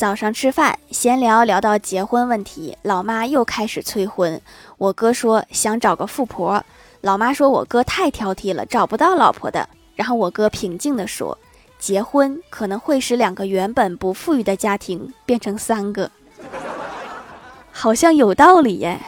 早上吃饭闲聊聊到结婚问题，老妈又开始催婚。我哥说想找个富婆，老妈说我哥太挑剔了，找不到老婆的。然后我哥平静地说，结婚可能会使两个原本不富裕的家庭变成三个，好像有道理耶。